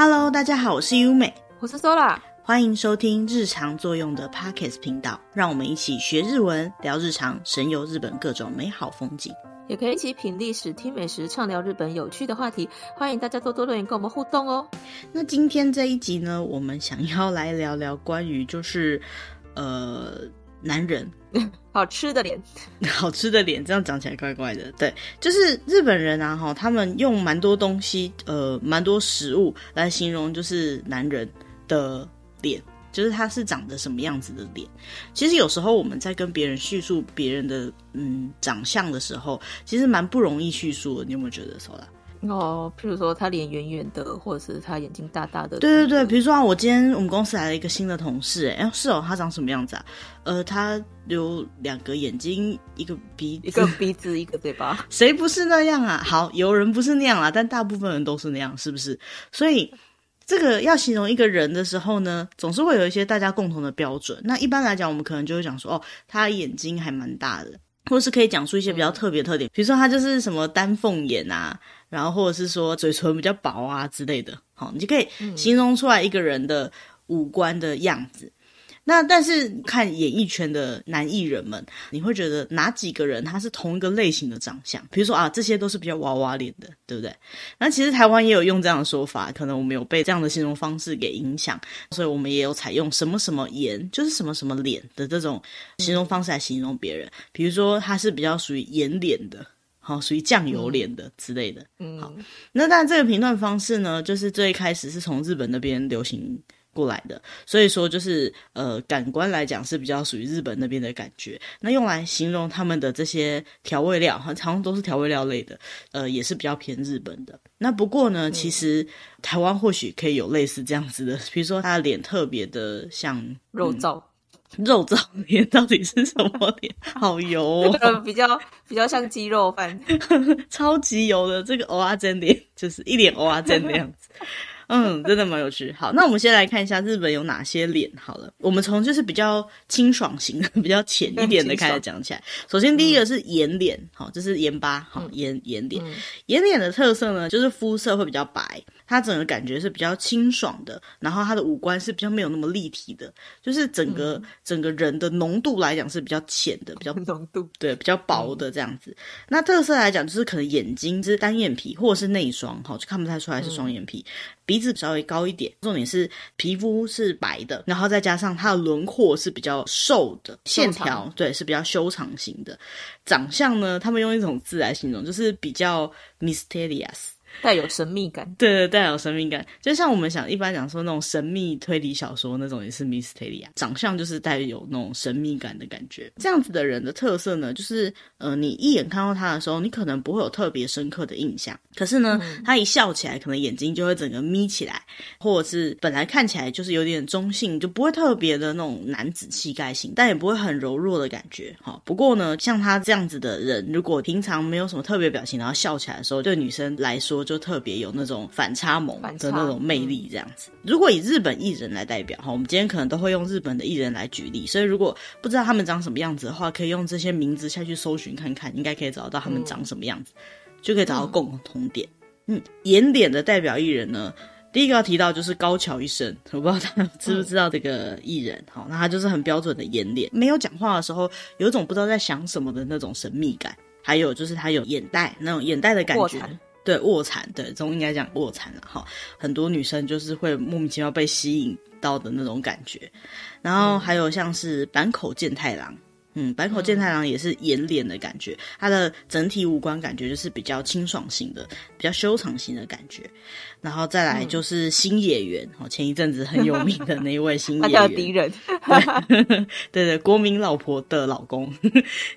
Hello，大家好，我是优美，我是 Sola，欢迎收听日常作用的 Podcast 频道，让我们一起学日文，聊日常，神游日本各种美好风景，也可以一起品历史、听美食，畅聊日本有趣的话题。欢迎大家多多留言跟我们互动哦。那今天这一集呢，我们想要来聊聊关于就是呃。男人 好吃的脸，好吃的脸，这样讲起来怪怪的。对，就是日本人啊，哈，他们用蛮多东西，呃，蛮多食物来形容，就是男人的脸，就是他是长得什么样子的脸。其实有时候我们在跟别人叙述别人的嗯长相的时候，其实蛮不容易叙述的。你有没有觉得说啦？哦，譬如说他脸圆圆的，或者是他眼睛大大的。对对对，比如说啊，我今天我们公司来了一个新的同事，哎，是哦，他长什么样子啊？呃，他有两个眼睛，一个鼻，一个鼻子，一个嘴巴。谁不是那样啊？好，有人不是那样啊，但大部分人都是那样，是不是？所以这个要形容一个人的时候呢，总是会有一些大家共同的标准。那一般来讲，我们可能就会讲说，哦，他眼睛还蛮大的，或是可以讲出一些比较特别特点，嗯、比如说他就是什么丹凤眼啊。然后或者是说嘴唇比较薄啊之类的，好，你就可以形容出来一个人的五官的样子。嗯、那但是看演艺圈的男艺人们，你会觉得哪几个人他是同一个类型的长相？比如说啊，这些都是比较娃娃脸的，对不对？那其实台湾也有用这样的说法，可能我们有被这样的形容方式给影响，所以我们也有采用什么什么颜，就是什么什么脸的这种形容方式来形容别人。比如说他是比较属于颜脸的。好，属于酱油脸的之类的。嗯，好，那当然这个评断方式呢，就是最开始是从日本那边流行过来的，所以说就是呃，感官来讲是比较属于日本那边的感觉。那用来形容他们的这些调味料，哈，常常都是调味料类的，呃，也是比较偏日本的。那不过呢，其实台湾或许可以有类似这样子的，比如说他的脸特别的像肉燥。肉燥脸到底是什么脸？好油哦，比较比较像鸡肉饭，超级油的这个蚵仔煎脸，就是一脸蚵仔煎的样子。嗯，真的蛮有趣。好，那我们先来看一下日本有哪些脸。好了，我们从就是比较清爽型的、比较浅一点的开始讲起来。首先，第一个是眼脸，好，这是盐巴，好，眼眼脸。眼脸的特色呢，就是肤色会比较白，它整个感觉是比较清爽的，然后它的五官是比较没有那么立体的，就是整个整个人的浓度来讲是比较浅的，比较 浓度对，比较薄的这样子。那特色来讲，就是可能眼睛是单眼皮或者是内双，好，就看不太出来是双眼皮。鼻子稍微高一点，重点是皮肤是白的，然后再加上它的轮廓是比较瘦的，线条对是比较修长型的。长相呢，他们用一种字来形容，就是比较 mysterious。带有神秘感，对对，带有神秘感，就像我们想一般讲说那种神秘推理小说那种，也是 mystery 啊，长相就是带有那种神秘感的感觉。这样子的人的特色呢，就是呃，你一眼看到他的时候，你可能不会有特别深刻的印象，可是呢，嗯、他一笑起来，可能眼睛就会整个眯起来，或者是本来看起来就是有点中性，就不会特别的那种男子气概型，但也不会很柔弱的感觉。哈，不过呢，像他这样子的人，如果平常没有什么特别表情，然后笑起来的时候，对女生来说，就特别有那种反差萌的那种魅力，这样子。如果以日本艺人来代表哈，我们今天可能都会用日本的艺人来举例，所以如果不知道他们长什么样子的话，可以用这些名字下去搜寻看看，应该可以找到他们长什么样子，嗯、就可以找到共同点。嗯，眼脸的代表艺人呢，第一个要提到就是高桥一生，我不知道大家知不知道这个艺人，好、嗯，那他就是很标准的眼脸，没有讲话的时候有一种不知道在想什么的那种神秘感，还有就是他有眼袋那种眼袋的感觉。对卧蚕，对，这种应该讲卧蚕了哈。很多女生就是会莫名其妙被吸引到的那种感觉。然后还有像是坂口健太郎。嗯，坂口健太郎也是眼脸的感觉，他的整体五官感觉就是比较清爽型的，比较修长型的感觉。然后再来就是新演员，哦，前一阵子很有名的那一位新 演员，他叫敌人，对对对，国民老婆的老公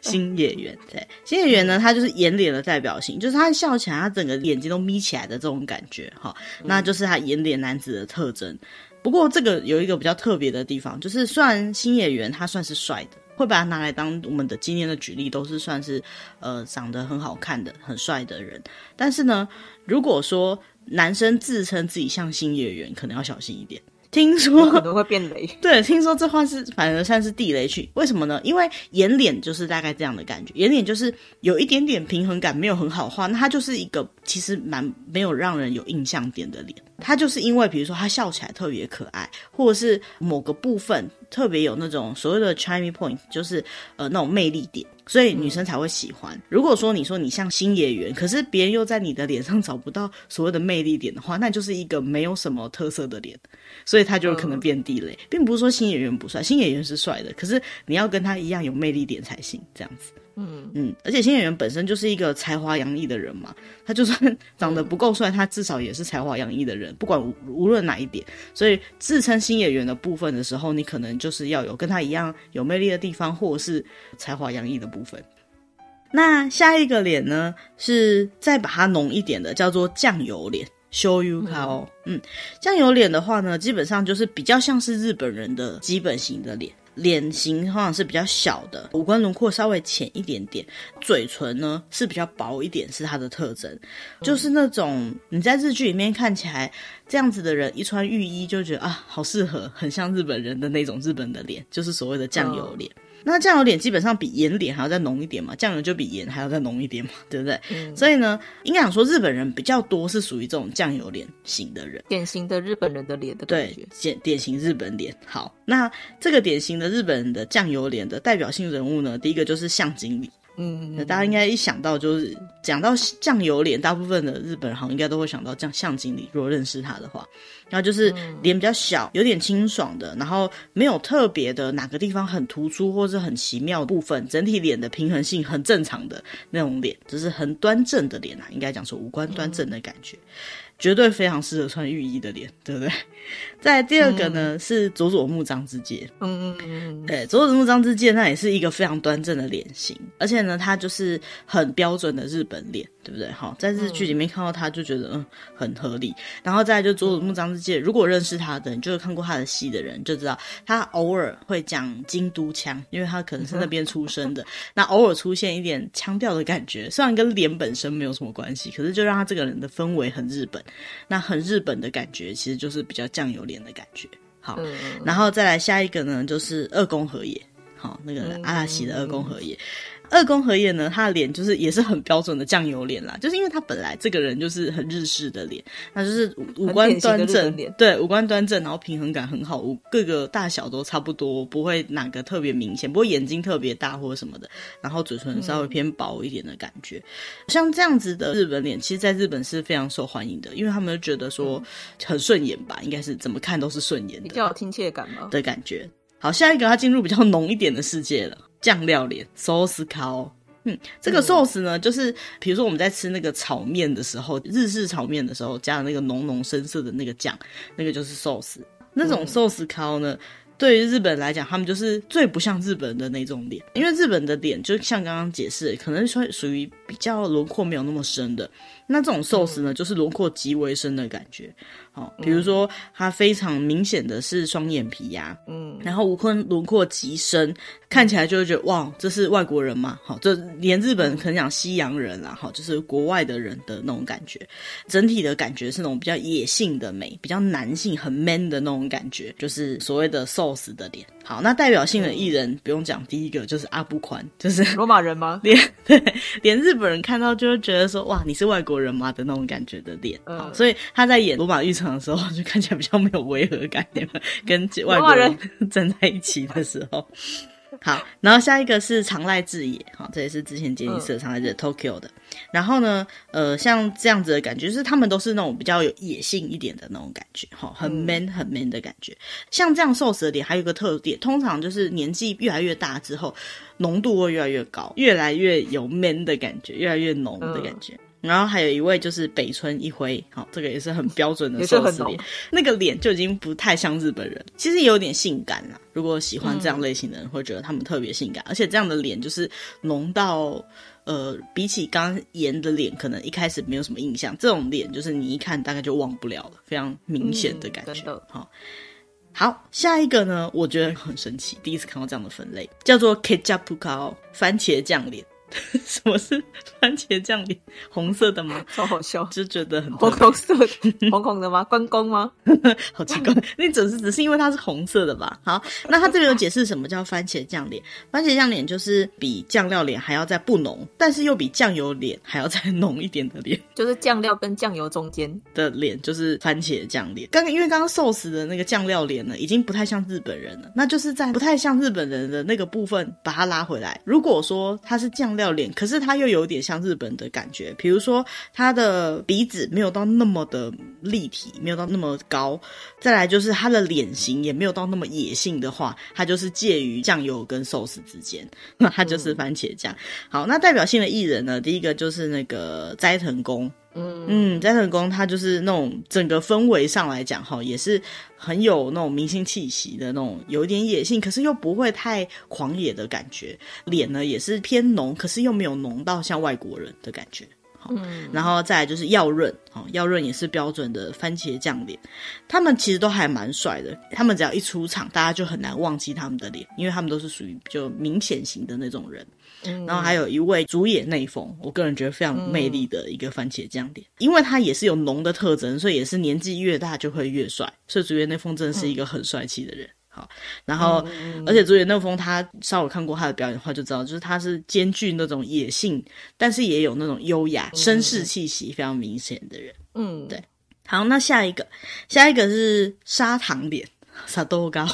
新演员。对，新演员呢，他就是眼脸的代表性，就是他笑起来，他整个眼睛都眯起来的这种感觉，哈，那就是他眼脸男子的特征。不过这个有一个比较特别的地方，就是虽然新演员他算是帅的。会把它拿来当我们的今天的举例，都是算是呃长得很好看的、很帅的人。但是呢，如果说男生自称自己像星野源，可能要小心一点。听说可能会变雷。对，听说这话是反而算是地雷区。为什么呢？因为眼脸就是大概这样的感觉，眼脸就是有一点点平衡感没有很好画，那它就是一个其实蛮没有让人有印象点的脸。他就是因为比如说他笑起来特别可爱，或者是某个部分特别有那种所谓的 charming point，就是呃那种魅力点，所以女生才会喜欢。如果说你说你像新演员，可是别人又在你的脸上找不到所谓的魅力点的话，那就是一个没有什么特色的脸，所以他就可能变地雷，并不是说新演员不帅，新演员是帅的，可是你要跟他一样有魅力点才行，这样子。嗯嗯，而且新演员本身就是一个才华洋溢的人嘛，他就算 长得不够帅，他至少也是才华洋溢的人，不管无，无论哪一点。所以自称新演员的部分的时候，你可能就是要有跟他一样有魅力的地方，或者是才华洋溢的部分。那下一个脸呢，是再把它浓一点的，叫做酱油脸，shoyu kao。嗯，酱油脸的话呢，基本上就是比较像是日本人的基本型的脸。脸型好像是比较小的，五官轮廓稍微浅一点点，嘴唇呢是比较薄一点，是它的特征。就是那种你在日剧里面看起来这样子的人，一穿浴衣就觉得啊，好适合，很像日本人的那种日本的脸，就是所谓的酱油脸。那酱油脸基本上比盐脸还要再浓一点嘛，酱油就比盐还要再浓一点嘛，对不对？嗯、所以呢，应该讲说日本人比较多是属于这种酱油脸型的人，典型的日本人的脸的。对，典典型日本脸。好，那这个典型的日本人的酱油脸的代表性人物呢，第一个就是向经理。嗯，那大家应该一想到就是讲到酱油脸，大部分的日本人好像应该都会想到酱相经理。如果认识他的话，然后就是脸比较小，有点清爽的，然后没有特别的哪个地方很突出或是很奇妙的部分，整体脸的平衡性很正常的那种脸，就是很端正的脸啊，应该讲说五官端正的感觉。绝对非常适合穿浴衣的脸，对不对？再第二个呢、嗯、是佐佐木章之介，嗯嗯嗯，对，佐佐木章之介那也是一个非常端正的脸型，而且呢，他就是很标准的日本脸，对不对？好，在日剧里面看到他就觉得嗯很合理。然后再来就佐佐木章之介，如果认识他的，人就是看过他的戏的人就知道，他偶尔会讲京都腔，因为他可能是那边出生的，那偶尔出现一点腔调的感觉，虽然跟脸本身没有什么关系，可是就让他这个人的氛围很日本。那很日本的感觉，其实就是比较酱油脸的感觉。好，嗯、然后再来下一个呢，就是二宫和也。好，那个阿拉西的二宫和也。二宫和也呢，他的脸就是也是很标准的酱油脸啦，就是因为他本来这个人就是很日式的脸，那就是五官端正，对，五官端正，然后平衡感很好，各个大小都差不多，不会哪个特别明显，不过眼睛特别大或者什么的，然后嘴唇稍微偏薄一点的感觉，嗯、像这样子的日本脸，其实在日本是非常受欢迎的，因为他们就觉得说很顺眼吧，应该是怎么看都是顺眼的，比较有亲切感嘛的感觉。好，下一个他进入比较浓一点的世界了。酱料脸，sauce kao，嗯，这个 sauce 呢，嗯、就是比如说我们在吃那个炒面的时候，日式炒面的时候加的那个浓浓深色的那个酱，那个就是 sauce。那种 sauce kao 呢，嗯、对于日本来讲，他们就是最不像日本人的那种脸，因为日本的脸就像刚刚解释，可能属属于比较轮廓没有那么深的。那这种 sauce 呢，嗯、就是轮廓极为深的感觉。好，比如说它非常明显的是双眼皮呀，嗯，然后吴坤轮廓极深，看起来就会觉得哇，这是外国人嘛？好，这连日本可能讲西洋人啦，好，就是国外的人的那种感觉，整体的感觉是那种比较野性的美，比较男性很 man 的那种感觉，就是所谓的 sauce 的脸。好，那代表性的艺人、嗯、不用讲，第一个就是阿布宽，就是罗马人吗？连对，连日本人看到就会觉得说哇，你是外国人吗的那种感觉的脸。所以他在演罗马浴场的时候就看起来比较没有违和感，跟外国人 站在一起的时候。好，然后下一个是长濑智也，好，这也是之前杰尼斯的长濑智也 Tokyo 的。然后呢，呃，像这样子的感觉，就是他们都是那种比较有野性一点的那种感觉，哈，很 man 很 man 的感觉。像这样瘦死的脸，还有一个特点，通常就是年纪越来越大之后，浓度会越来越高，越来越有 man 的感觉，越来越浓的感觉。然后还有一位就是北村一辉，好，这个也是很标准的寿司脸，那个脸就已经不太像日本人，其实也有点性感啦。如果喜欢这样类型的人，会觉得他们特别性感，嗯、而且这样的脸就是浓到，呃，比起刚颜的脸，可能一开始没有什么印象，这种脸就是你一看大概就忘不了了，非常明显的感觉。好、嗯，好，下一个呢，我觉得很神奇，第一次看到这样的分类，叫做 ketchup 番茄酱脸。什么是番茄酱脸？红色的吗？超好笑，就觉得很红红色的，红红的吗？关公吗？好奇怪，那只是只是因为它是红色的吧？好，那它这边有解释什么叫番茄酱脸？番茄酱脸就是比酱料脸还要再不浓，但是又比酱油脸还要再浓一点的脸，就是酱料跟酱油中间的脸，就是番茄酱脸。刚刚因为刚刚寿司的那个酱料脸呢，已经不太像日本人了，那就是在不太像日本人的那个部分把它拉回来。如果说它是酱料。要脸，可是他又有点像日本的感觉，比如说他的鼻子没有到那么的立体，没有到那么高，再来就是他的脸型也没有到那么野性的话，他就是介于酱油跟寿司之间，那他就是番茄酱。好，那代表性的艺人呢，第一个就是那个斋藤工。嗯嗯，斋藤工他就是那种整个氛围上来讲哈，也是很有那种明星气息的那种，有一点野性，可是又不会太狂野的感觉。脸呢也是偏浓，可是又没有浓到像外国人的感觉。好，嗯，然后再来就是耀润，哦，耀润也是标准的番茄酱脸。他们其实都还蛮帅的，他们只要一出场，大家就很难忘记他们的脸，因为他们都是属于比较明显型的那种人。嗯、然后还有一位竹野内丰，我个人觉得非常魅力的一个番茄酱脸，嗯、因为他也是有浓的特征，所以也是年纪越大就会越帅。所以竹野内丰真的是一个很帅气的人。嗯、好，然后、嗯、而且竹野内丰他稍微看过他的表演的话就知道，就是他是兼具那种野性，但是也有那种优雅、绅士气息非常明显的人。嗯，对。好，那下一个，下一个是砂糖脸。沙豆糕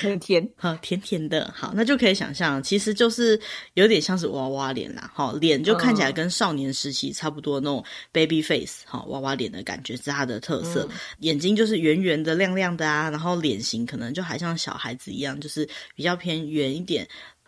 很甜，好甜甜的，好，那就可以想象，其实就是有点像是娃娃脸啦，好，脸就看起来跟少年时期差不多那种 baby face，好，娃娃脸的感觉是它的特色，嗯、眼睛就是圆圆的、亮亮的啊，然后脸型可能就还像小孩子一样，就是比较偏圆一点。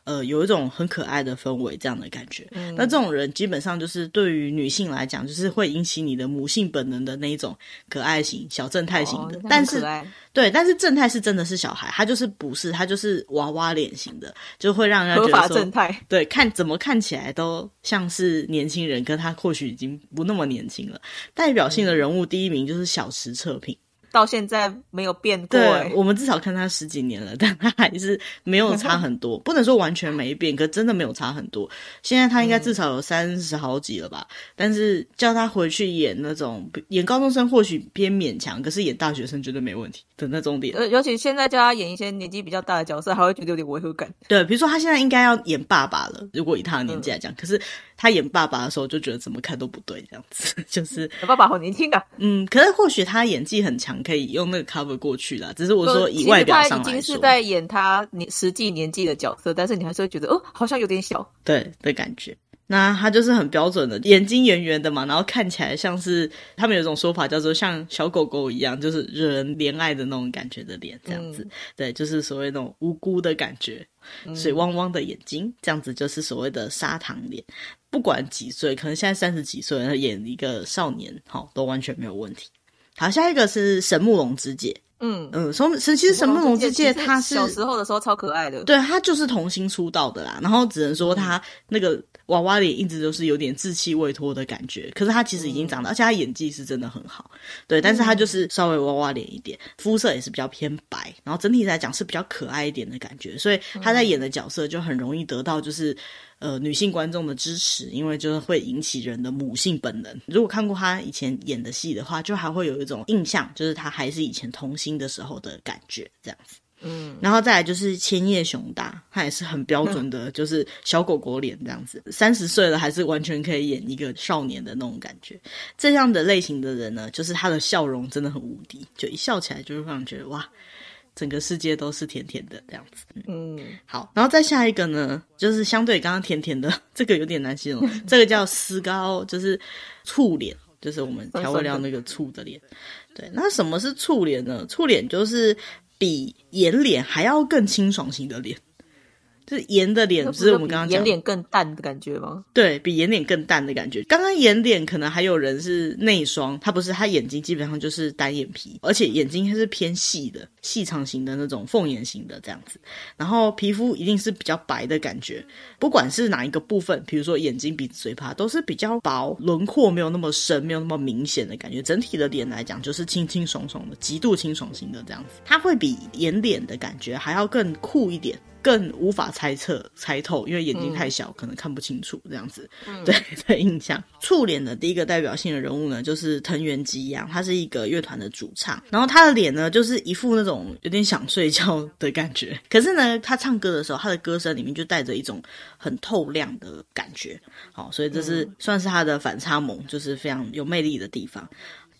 呃，有一种很可爱的氛围，这样的感觉。嗯，那这种人基本上就是对于女性来讲，就是会引起你的母性本能的那一种可爱型、小正太型的。哦、但是，对，但是正太是真的是小孩，他就是不是，他就是娃娃脸型的，就会让人觉得说，正太。对，看怎么看起来都像是年轻人，可他或许已经不那么年轻了。代表性的人物第一名就是小池彻平。到现在没有变过，欸，对，我们至少看他十几年了，但他还是没有差很多，不能说完全没变，可真的没有差很多。现在他应该至少有三十好几了吧？嗯、但是叫他回去演那种演高中生或许偏勉强，可是演大学生绝对没问题的那种点。呃，尤其现在叫他演一些年纪比较大的角色，还会觉得有点违和感。对，比如说他现在应该要演爸爸了，如果以他的年纪来讲，嗯、可是。他演爸爸的时候就觉得怎么看都不对，这样子 就是爸爸好年轻啊。嗯，可是或许他演技很强，可以用那个 cover 过去啦。只是我说以外表上来说，他已经是在演他年实际年纪的角色，但是你还是会觉得哦，好像有点小，对的感觉。那他就是很标准的，眼睛圆圆的嘛，然后看起来像是他们有一种说法叫做像小狗狗一样，就是惹人怜爱的那种感觉的脸，这样子。嗯、对，就是所谓那种无辜的感觉，水汪汪的眼睛，这样子就是所谓的砂糖脸。不管几岁，可能现在三十几岁，他演一个少年，好，都完全没有问题。好，下一个是神木隆之介。嗯嗯，从其实神木隆之介他是小时候的时候超可爱的，对，他就是童星出道的啦。然后只能说他那个娃娃脸一直都是有点稚气未脱的感觉，可是他其实已经长大，而且他演技是真的很好。对，但是他就是稍微娃娃脸一点，肤色也是比较偏白，然后整体来讲是比较可爱一点的感觉，所以他在演的角色就很容易得到就是。呃，女性观众的支持，因为就是会引起人的母性本能。如果看过她以前演的戏的话，就还会有一种印象，就是她还是以前童星的时候的感觉，这样子。嗯，然后再来就是千叶雄大，他也是很标准的，就是小狗狗脸这样子。三十岁了，还是完全可以演一个少年的那种感觉。这样的类型的人呢，就是他的笑容真的很无敌，就一笑起来就会让人觉得哇。整个世界都是甜甜的这样子，嗯，好，然后再下一个呢，就是相对刚刚甜甜的，这个有点难形容，这个叫丝高，就是醋脸，就是我们调味料那个醋的脸。对，那什么是醋脸呢？醋脸就是比眼脸还要更清爽型的脸。是盐的脸，是我们刚刚讲盐脸更淡的感觉吗？对，比盐脸更淡的感觉。刚刚盐脸可能还有人是内双，他不是，他眼睛基本上就是单眼皮，而且眼睛还是偏细的、细长型的那种凤眼型的这样子。然后皮肤一定是比较白的感觉，不管是哪一个部分，比如说眼睛、鼻子、嘴巴，都是比较薄，轮廓没有那么深，没有那么明显的感觉。整体的脸来讲，就是清清爽爽的，极度清爽型的这样子。它会比盐脸的感觉还要更酷一点。更无法猜测猜透，因为眼睛太小，嗯、可能看不清楚这样子。嗯、对 的印象。触脸的第一个代表性的人物呢，就是藤原基央，他是一个乐团的主唱，然后他的脸呢，就是一副那种有点想睡觉的感觉。可是呢，他唱歌的时候，他的歌声里面就带着一种很透亮的感觉。好，所以这是算是他的反差萌，就是非常有魅力的地方。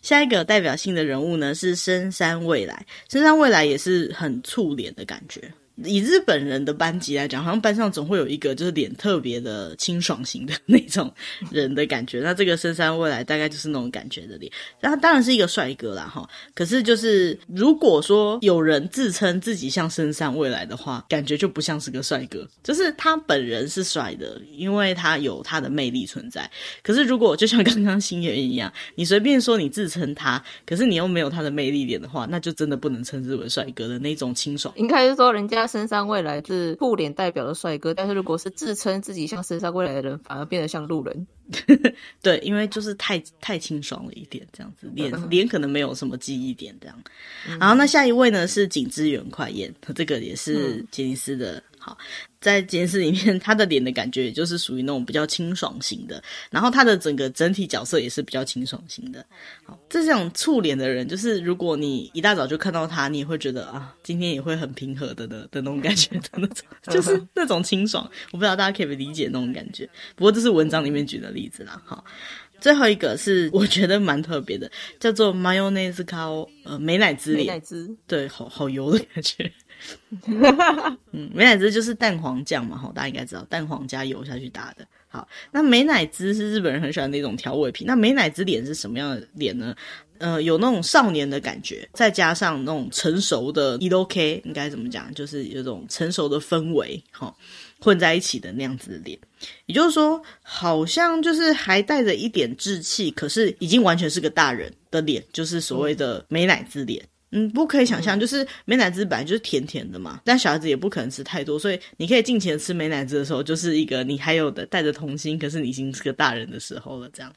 下一个代表性的人物呢，是深山未来，深山未来也是很触脸的感觉。以日本人的班级来讲，好像班上总会有一个就是脸特别的清爽型的 那种人的感觉。那这个深山未来大概就是那种感觉的脸。那他当然是一个帅哥啦，哈。可是就是如果说有人自称自己像深山未来的话，感觉就不像是个帅哥。就是他本人是帅的，因为他有他的魅力存在。可是如果就像刚刚星野一样，你随便说你自称他，可是你又没有他的魅力脸的话，那就真的不能称之为帅哥的那种清爽。应该是说人家。深山未来是兔脸代表的帅哥，但是如果是自称自己像深山未来的人，反而变得像路人。对，因为就是太太清爽了一点，这样子脸脸可能没有什么记忆点这样。嗯、然后那下一位呢是井之原快彦，这个也是杰尼斯的。嗯好，在监视里面，他的脸的感觉也就是属于那种比较清爽型的，然后他的整个整体角色也是比较清爽型的。好，这种触脸的人，就是如果你一大早就看到他，你也会觉得啊，今天也会很平和的的的那种感觉的那种，就是那种清爽。我不知道大家可不可以理解那种感觉，不过这是文章里面举的例子啦。好，最后一个是我觉得蛮特别的，叫做 mayonnaise kao，呃，美乃滋脸，美乃滋，对，好好油的感觉。嗯，美乃滋就是蛋黄酱嘛，哈，大家应该知道，蛋黄加油下去打的。好，那美乃滋是日本人很喜欢的一种调味品。那美乃滋脸是什么样的脸呢？呃，有那种少年的感觉，再加上那种成熟的 e l o k 应该怎么讲？就是有种成熟的氛围，哈，混在一起的那样子的脸。也就是说，好像就是还带着一点稚气，可是已经完全是个大人的脸，就是所谓的美乃滋脸。不可以想象，就是美乃滋本来就是甜甜的嘛，但小孩子也不可能吃太多，所以你可以尽情的吃美乃滋的时候，就是一个你还有的带着童心，可是你已经是个大人的时候了，这样。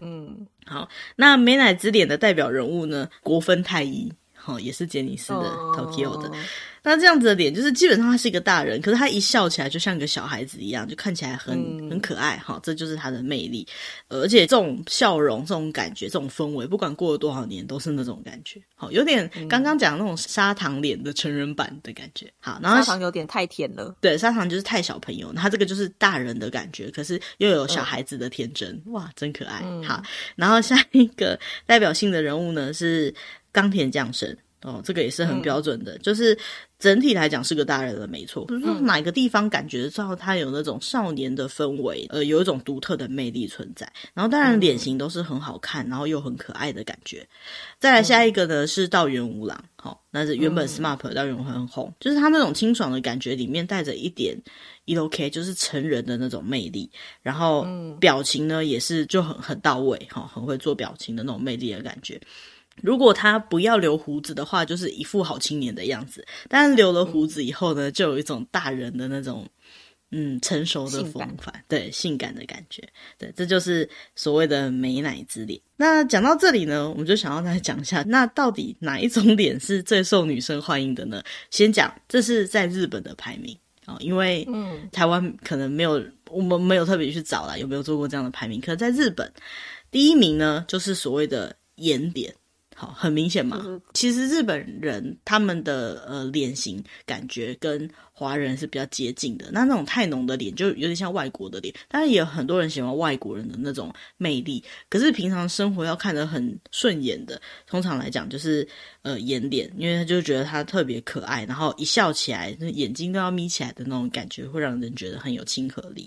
嗯，好，那美乃滋脸的代表人物呢，国分太一，好，也是杰尼斯的 Tokyo 的。那这样子的脸，就是基本上他是一个大人，可是他一笑起来就像个小孩子一样，就看起来很、嗯、很可爱哈。这就是他的魅力，而且这种笑容、这种感觉、这种氛围，不管过了多少年，都是那种感觉。好，有点刚刚讲那种砂糖脸的成人版的感觉。好，然后砂糖有点太甜了，对，砂糖就是太小朋友，他这个就是大人的感觉，可是又有小孩子的天真，嗯、哇，真可爱。好，然后下一个代表性的人物呢是冈田将生。哦，这个也是很标准的，嗯、就是整体来讲是个大人了，没错。不是说哪个地方感觉到他有那种少年的氛围，呃，有一种独特的魅力存在。然后当然脸型都是很好看，然后又很可爱的感觉。再来下一个呢、嗯、是道元吾郎，好、哦，那是原本 SMAP 稻垣很红，就是他那种清爽的感觉里面带着一点 ELOK，就是成人的那种魅力。然后表情呢也是就很很到位，哈、哦，很会做表情的那种魅力的感觉。如果他不要留胡子的话，就是一副好青年的样子。但是留了胡子以后呢，就有一种大人的那种，嗯，成熟的风范，感对，性感的感觉。对，这就是所谓的美乃滋脸。那讲到这里呢，我们就想要再讲一下，那到底哪一种脸是最受女生欢迎的呢？先讲，这是在日本的排名啊，因为嗯，台湾可能没有，我们没有特别去找啦，有没有做过这样的排名？可是在日本，第一名呢，就是所谓的颜脸。好，很明显嘛。嗯、其实日本人他们的呃脸型感觉跟华人是比较接近的。那那种太浓的脸就有点像外国的脸，当然也有很多人喜欢外国人的那种魅力。可是平常生活要看得很顺眼的，通常来讲就是呃眼脸，因为他就觉得他特别可爱，然后一笑起来，眼睛都要眯起来的那种感觉，会让人觉得很有亲和力。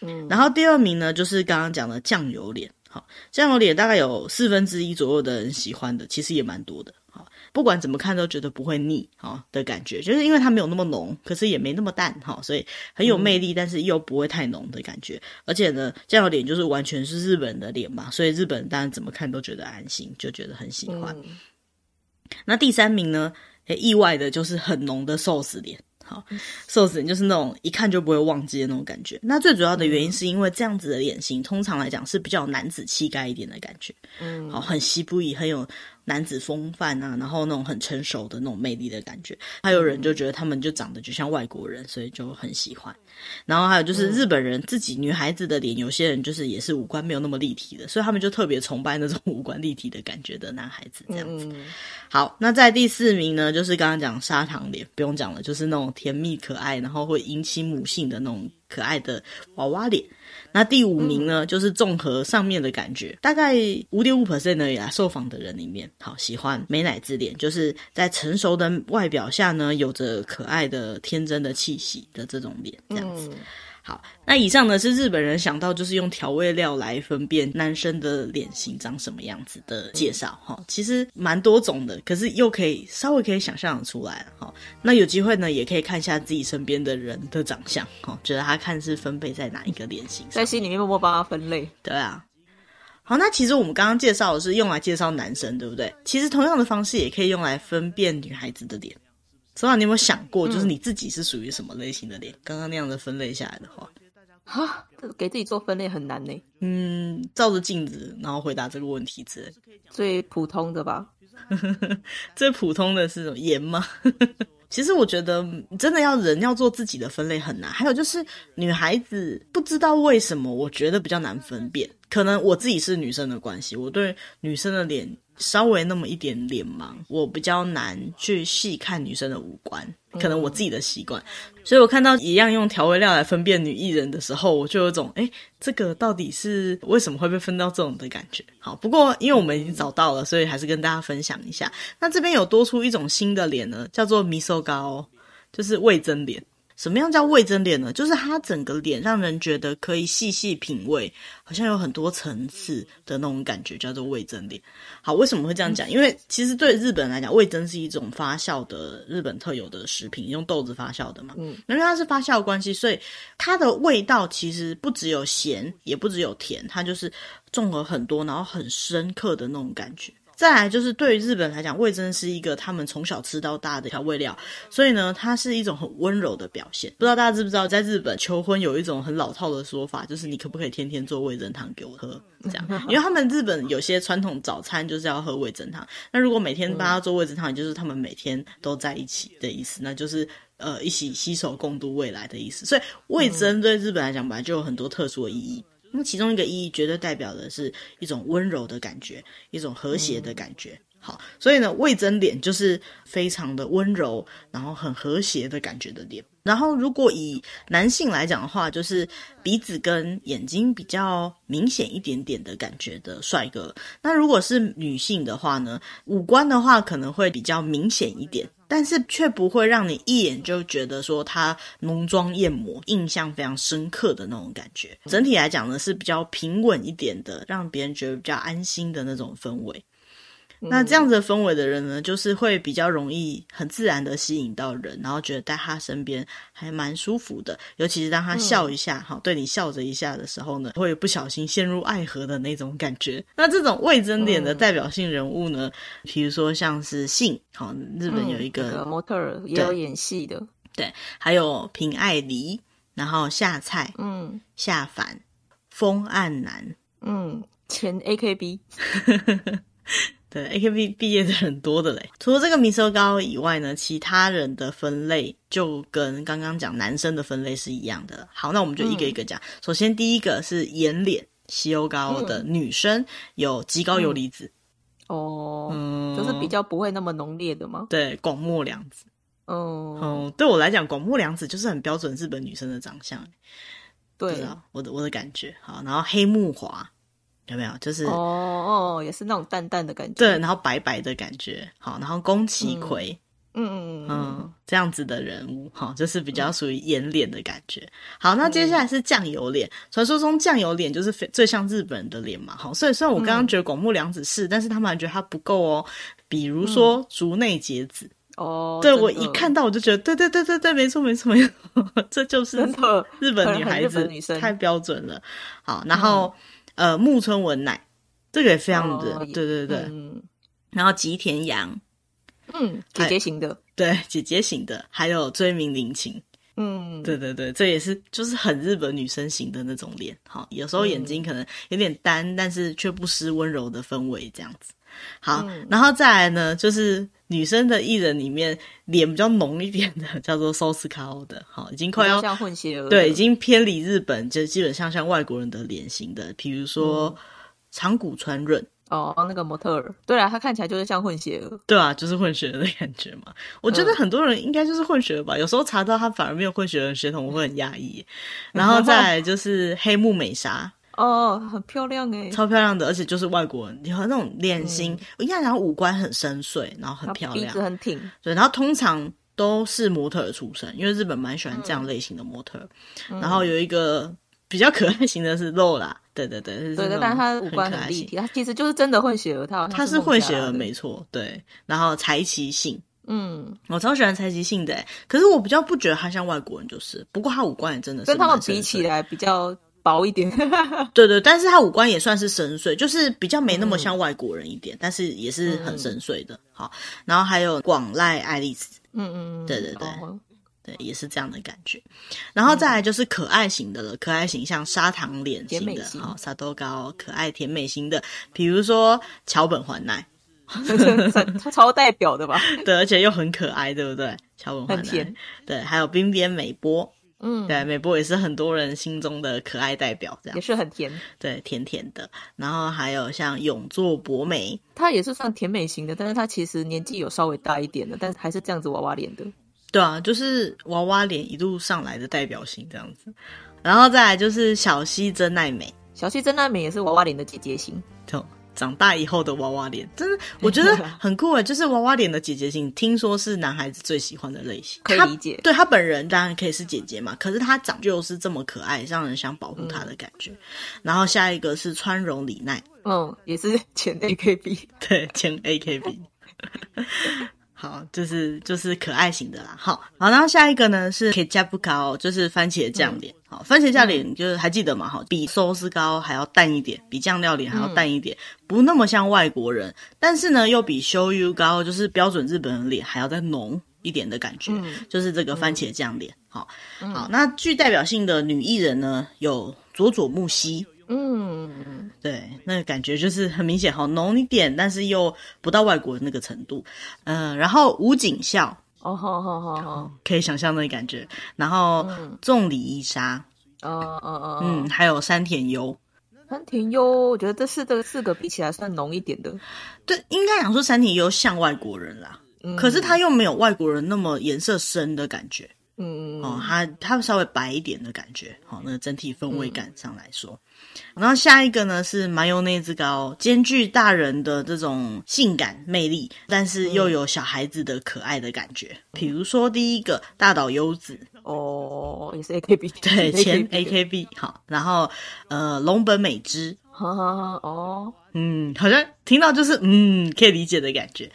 嗯，然后第二名呢，就是刚刚讲的酱油脸。好，酱油脸大概有四分之一左右的人喜欢的，其实也蛮多的。好，不管怎么看都觉得不会腻，哈的感觉，就是因为它没有那么浓，可是也没那么淡，哈，所以很有魅力，但是又不会太浓的感觉。嗯、而且呢，酱油脸就是完全是日本人的脸嘛，所以日本人当然怎么看都觉得安心，就觉得很喜欢。嗯、那第三名呢，诶，意外的就是很浓的寿司脸。好，瘦子脸就是那种一看就不会忘记的那种感觉。那最主要的原因是因为这样子的脸型，通常来讲是比较男子气概一点的感觉。嗯，好，很西部裔，很有男子风范啊，然后那种很成熟的那种魅力的感觉。还有人就觉得他们就长得就像外国人，所以就很喜欢。然后还有就是日本人自己女孩子的脸，有些人就是也是五官没有那么立体的，所以他们就特别崇拜那种五官立体的感觉的男孩子这样子。好，那在第四名呢，就是刚刚讲砂糖脸，不用讲了，就是那种甜蜜可爱，然后会引起母性的那种可爱的娃娃脸。那第五名呢，就是综合上面的感觉，大概五点五 percent 而已啦。受访的人里面，好喜欢美乃滋脸，就是在成熟的外表下呢，有着可爱的天真的气息的这种脸，这样子。好，那以上呢是日本人想到就是用调味料来分辨男生的脸型长什么样子的介绍哈，其实蛮多种的，可是又可以稍微可以想象的出来哈。那有机会呢，也可以看一下自己身边的人的长相哈，觉得他看是分配在哪一个脸型，在心里面默默帮他分类。对啊，好，那其实我们刚刚介绍的是用来介绍男生，对不对？其实同样的方式也可以用来分辨女孩子的脸。所以你有没有想过，就是你自己是属于什么类型的脸？刚刚那样的分类下来的话，哈，给自己做分类很难呢。嗯，照着镜子，然后回答这个问题之类，最普通的吧？最普通的是什么盐吗？其实我觉得，真的要人要做自己的分类很难。还有就是，女孩子不知道为什么，我觉得比较难分辨。可能我自己是女生的关系，我对女生的脸。稍微那么一点脸盲，我比较难去细看女生的五官，可能我自己的习惯，所以我看到一样用调味料来分辨女艺人的时候，我就有种，哎，这个到底是为什么会被分到这种的感觉？好，不过因为我们已经找到了，所以还是跟大家分享一下。那这边有多出一种新的脸呢，叫做 miso 颜，就是味噌脸。什么样叫味噌脸呢？就是它整个脸让人觉得可以细细品味，好像有很多层次的那种感觉，叫做味噌脸。好，为什么会这样讲？因为其实对日本人来讲，味噌是一种发酵的日本特有的食品，用豆子发酵的嘛。嗯，因为它是发酵关系，所以它的味道其实不只有咸，也不只有甜，它就是综合很多，然后很深刻的那种感觉。再来就是对于日本来讲，味噌是一个他们从小吃到大的调味料，所以呢，它是一种很温柔的表现。不知道大家知不知道，在日本求婚有一种很老套的说法，就是你可不可以天天做味噌汤给我喝？这样，因为他们日本有些传统早餐就是要喝味噌汤。那如果每天帮他做味噌汤，也就是他们每天都在一起的意思，那就是呃一起携手共度未来的意思。所以味噌对日本来讲本来就有很多特殊的意义。那其中一个意义绝对代表的是一种温柔的感觉，一种和谐的感觉。嗯、好，所以呢，味增脸就是非常的温柔，然后很和谐的感觉的脸。然后，如果以男性来讲的话，就是鼻子跟眼睛比较明显一点点的感觉的帅哥。那如果是女性的话呢，五官的话可能会比较明显一点。但是却不会让你一眼就觉得说他浓妆艳抹，印象非常深刻的那种感觉。整体来讲呢，是比较平稳一点的，让别人觉得比较安心的那种氛围。那这样子的氛围的人呢，就是会比较容易很自然的吸引到人，然后觉得在他身边还蛮舒服的。尤其是当他笑一下，哈、嗯，对你笑着一下的时候呢，会不小心陷入爱河的那种感觉。那这种未增点的代表性人物呢，比如说像是信，好，日本有一个、模特儿也有演戏的，对，还有平爱梨，然后夏菜，嗯，夏凡，风岸男，嗯，前 AKB。对，AKB 毕业的人多的嘞。除了这个 miso 颜以外呢，其他人的分类就跟刚刚讲男生的分类是一样的。好，那我们就一个一个讲。嗯、首先，第一个是颜脸西欧高的女生，嗯、有极高游离子。哦，嗯，就是比较不会那么浓烈的吗？对，广末凉子。哦，嗯，对我来讲，广末凉子就是很标准日本女生的长相。对啊，我的我的感觉。好，然后黑木华。有没有？就是哦哦，也是那种淡淡的感觉。对，然后白白的感觉，好，然后宫崎葵，嗯嗯这样子的人物，好，就是比较属于颜脸的感觉。好，那接下来是酱油脸。传说中酱油脸就是最像日本人的脸嘛，好，所以虽然我刚刚觉得广木凉子是，但是他们还觉得他不够哦。比如说竹内结子，哦，对，我一看到我就觉得，对对对对对，没错没错没错，这就是日本女孩子，太标准了。好，然后。呃，木村文乃，这个也非常的，哦、对对对。嗯、然后吉田洋，嗯，姐姐型的，对，姐姐型的，还有追名林檎，嗯，对对对，这也是就是很日本女生型的那种脸。好，有时候眼睛可能有点单，嗯、但是却不失温柔的氛围，这样子。好，嗯、然后再来呢，就是女生的艺人里面脸比较浓一点的，叫做寿司卡欧的，好，已经快要像混血了，对，已经偏离日本，就基本上像外国人的脸型的，比如说长谷川润。哦，那个模特儿，对啊，他看起来就是像混血儿，对啊，就是混血儿的感觉嘛。我觉得很多人应该就是混血儿吧，嗯、有时候查到他反而没有混血儿的血统，我会很压抑。然后再来就是黑木美纱，哦，很漂亮诶，超漂亮的，而且就是外国人，你和那种脸型，我一看然后五官很深邃，然后很漂亮，鼻子很挺，对，然后通常都是模特出身，因为日本蛮喜欢这样类型的模特。嗯、然后有一个。比较可爱型的是露啦，对对对，是对的，但是他五官很立体，他其实就是真的混血儿，他他是混血儿没错，对。然后柴崎幸，嗯，我超喜欢柴崎幸的，可是我比较不觉得他像外国人，就是，不过他五官也真的是跟他们比起来比较薄一点，对对，但是他五官也算是深邃，就是比较没那么像外国人一点，嗯、但是也是很深邃的。好，然后还有广濑爱丽丝，嗯嗯，对对对。哦对，也是这样的感觉，然后再来就是可爱型的了，嗯、可爱型像砂糖脸型的，好，沙豆糕可爱甜美型的，比如说桥本环奈，他超代表的吧？对，而且又很可爱，对不对？桥本环奈。对，还有冰边美波，嗯，对，美波也是很多人心中的可爱代表，这样。也是很甜，对，甜甜的。然后还有像永作博美，她也是算甜美型的，但是她其实年纪有稍微大一点的，但是还是这样子娃娃脸的。对啊，就是娃娃脸一路上来的代表性这样子，然后再来就是小西真奈美，小西真奈美也是娃娃脸的姐姐型，就长大以后的娃娃脸，真的我觉得 很酷诶，就是娃娃脸的姐姐型，听说是男孩子最喜欢的类型，可以理解。对他本人当然可以是姐姐嘛，可是她长就是这么可爱，让人想保护她的感觉。嗯、然后下一个是川荣李奈，嗯，也是前 AKB，对，前 AKB。好，就是就是可爱型的啦。好，好，然后下一个呢是 ketchup 膏，就是番茄酱脸。嗯、好，番茄酱脸就是还记得吗？好，比寿司膏还要淡一点，比酱料脸还要淡一点，嗯、不那么像外国人，但是呢又比 shoyu 膏，就是标准日本人脸还要再浓一点的感觉，嗯、就是这个番茄酱脸。好，嗯、好，那具代表性的女艺人呢有佐佐木希。嗯，对，那个感觉就是很明显，好浓一点，但是又不到外国的那个程度。嗯、呃，然后吴景孝，哦，好好好好，可以想象那个感觉。然后重里依纱，哦哦哦，嗯，还有山田优，山田优，我觉得这四个四个比起来算浓一点的。对，应该讲说山田优像外国人啦，嗯、可是他又没有外国人那么颜色深的感觉。嗯哦，他他稍微白一点的感觉，好、哦，那个整体氛围感上来说，嗯、然后下一个呢是麻油内兹膏，兼具大人的这种性感魅力，但是又有小孩子的可爱的感觉。嗯、比如说第一个大岛优子，哦，也是 AKB，对，前 AKB，好，然后呃，龙本美枝，哈哈哈，哦，嗯，好像听到就是嗯，可以理解的感觉。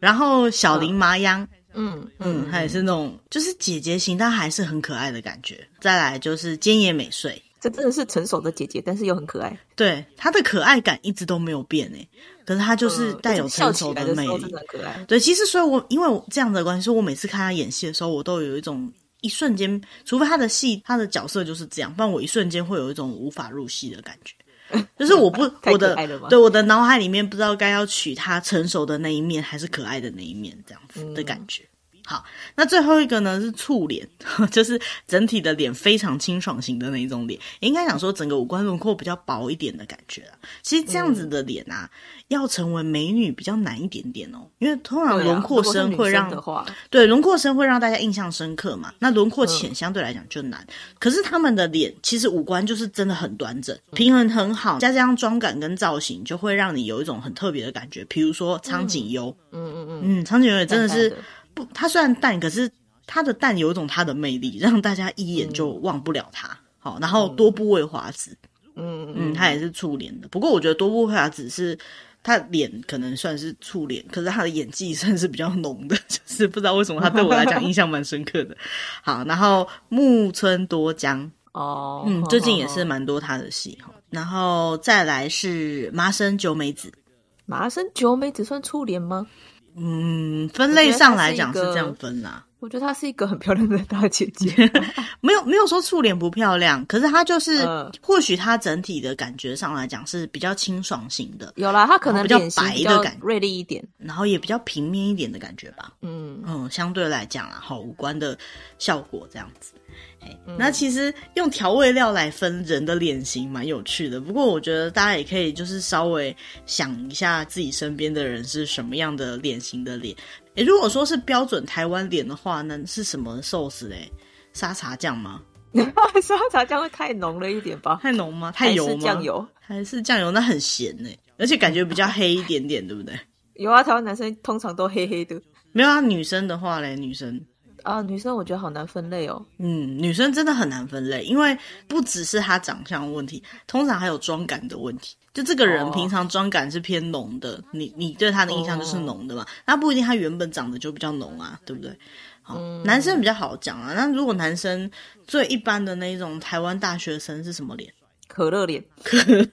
然后小林麻央。嗯嗯，她也是那种就是姐姐型，但还是很可爱的感觉。再来就是菅野美穗，这真的是成熟的姐姐，但是又很可爱。对，她的可爱感一直都没有变诶，可是她就是带有成熟的魅力。嗯、很可爱。对，其实所以我，我因为我这样的关系，所以我每次看她演戏的时候，我都有一种一瞬间，除非她的戏，她的角色就是这样，不然我一瞬间会有一种无法入戏的感觉。就是我不我的对我的脑海里面不知道该要取她成熟的那一面还是可爱的那一面这样子的感觉。好，那最后一个呢是醋脸，就是整体的脸非常清爽型的那一种脸，应该讲说整个五官轮廓比较薄一点的感觉啊。其实这样子的脸啊，嗯、要成为美女比较难一点点哦，因为通常轮廓深会让对轮廓深会让大家印象深刻嘛，那轮廓浅相对来讲就难。嗯、可是他们的脸其实五官就是真的很端正，平衡很好，加上妆感跟造型，就会让你有一种很特别的感觉。比如说苍井优，嗯嗯嗯嗯，苍井优也真的是。不，他虽然淡，可是他的淡有一种他的魅力，让大家一眼就忘不了他。好，然后多部位华子，嗯嗯，他也是醋脸的。不过我觉得多部位华子是他脸可能算是醋脸，可是他的演技算是比较浓的，就是不知道为什么他对我来讲印象蛮深刻的。好，然后木村多江哦，嗯，最近也是蛮多他的戏哈。然后再来是麻生久美子，麻生久美子算醋脸吗？嗯，分类上来讲是这样分啦。我觉得她是一个很漂亮的大姐姐，没有没有说素脸不漂亮，可是她就是，嗯、或许她整体的感觉上来讲是比较清爽型的。有啦，她可能比较白的感觉，锐利一点，然后也比较平面一点的感觉吧。嗯嗯，相对来讲啦，好五官的效果这样子。嗯、那其实用调味料来分人的脸型蛮有趣的，不过我觉得大家也可以就是稍微想一下自己身边的人是什么样的脸型的脸。诶，如果说是标准台湾脸的话，那是什么寿司嘞？沙茶酱吗？沙茶酱会太浓了一点吧？太浓吗？太油吗？酱油？还是酱油？那很咸呢，而且感觉比较黑一点点，对不对？有啊，台湾男生通常都黑黑的。没有啊，女生的话嘞，女生。啊，女生我觉得好难分类哦。嗯，女生真的很难分类，因为不只是她长相的问题，通常还有妆感的问题。就这个人平常妆感是偏浓的，哦、你你对他的印象就是浓的嘛？那、哦、不一定，他原本长得就比较浓啊，对不对？好，嗯、男生比较好讲啊。那如果男生最一般的那种台湾大学生是什么脸？可乐脸。可乐，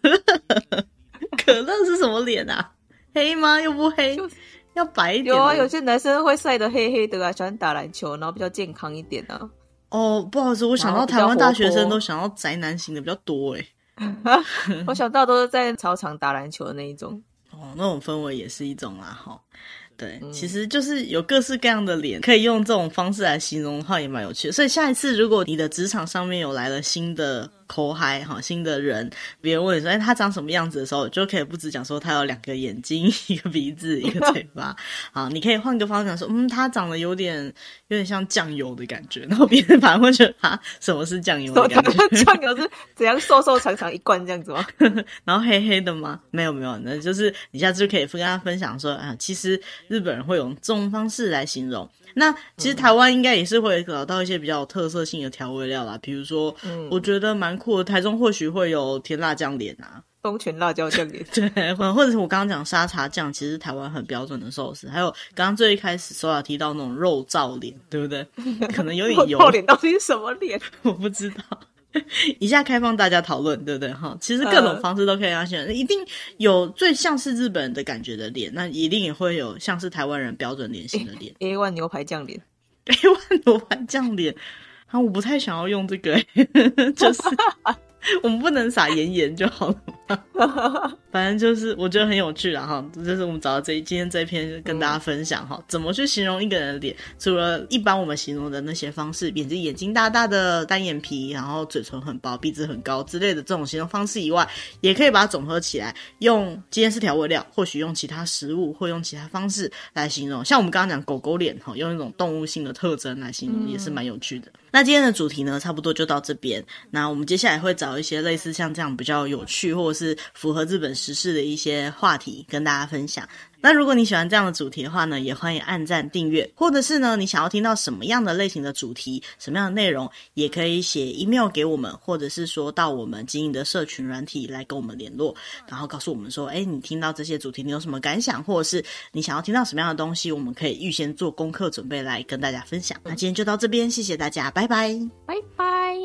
可乐是什么脸啊？黑吗？又不黑。就是要白一点。有啊，有些男生会晒得黑黑的啊，喜欢打篮球，然后比较健康一点啊。哦，不好意思，我想到台湾大学生都想要宅男型的比较多哎。我想到都是在操场打篮球的那一种。哦，那种氛围也是一种啊，哈。对，其实就是有各式各样的脸，可以用这种方式来形容的话，也蛮有趣的。所以下一次如果你的职场上面有来了新的后辈哈，新的人，别人问你说，哎，他长什么样子的时候，就可以不止讲说他有两个眼睛、一个鼻子、一个嘴巴，好，你可以换个方向说，嗯，他长得有点有点像酱油的感觉，然后别人反而会觉得啊什么是酱油的感觉？酱油是怎样瘦瘦长长一罐这样子吗？然后黑黑的吗？没有没有，那就是你下次就可以跟他分享说，啊，其实日本人会用这种方式来形容。那其实台湾应该也是会找到一些比较有特色性的调味料啦，比如说，嗯，我觉得蛮酷的，台中或许会有甜辣酱脸啊，东泉辣椒酱脸，对，或者是我刚刚讲沙茶酱，其实台湾很标准的寿司，还有刚刚最一开始苏雅提到那种肉燥脸，对不对？可能有点油，肉燥脸到底是什么脸？我不知道。以下开放大家讨论，对不对？哈，其实各种方式都可以让选，呃、一定有最像是日本人的感觉的脸，那一定也会有像是台湾人标准脸型的脸。A one 牛排酱脸，A one 牛排酱脸，啊，我不太想要用这个，就是。我们不能撒盐盐就好了吗？反正就是我觉得很有趣啦哈，这就是我们找到这一今天这一篇跟大家分享哈，嗯、怎么去形容一个人的脸？除了一般我们形容的那些方式，比如眼睛大大的、单眼皮，然后嘴唇很薄、鼻子很高之类的这种形容方式以外，也可以把它总合起来，用今天是调味料，或许用其他食物或用其他方式来形容。像我们刚刚讲狗狗脸哈，用一种动物性的特征来形容，也是蛮有趣的。嗯、那今天的主题呢，差不多就到这边。那我们接下来会找。一些类似像这样比较有趣，或者是符合日本时事的一些话题，跟大家分享。那如果你喜欢这样的主题的话呢，也欢迎按赞订阅，或者是呢，你想要听到什么样的类型的主题，什么样的内容，也可以写 email 给我们，或者是说到我们经营的社群软体来跟我们联络，然后告诉我们说，哎，你听到这些主题你有什么感想，或者是你想要听到什么样的东西，我们可以预先做功课准备来跟大家分享。那今天就到这边，谢谢大家，拜拜，拜拜。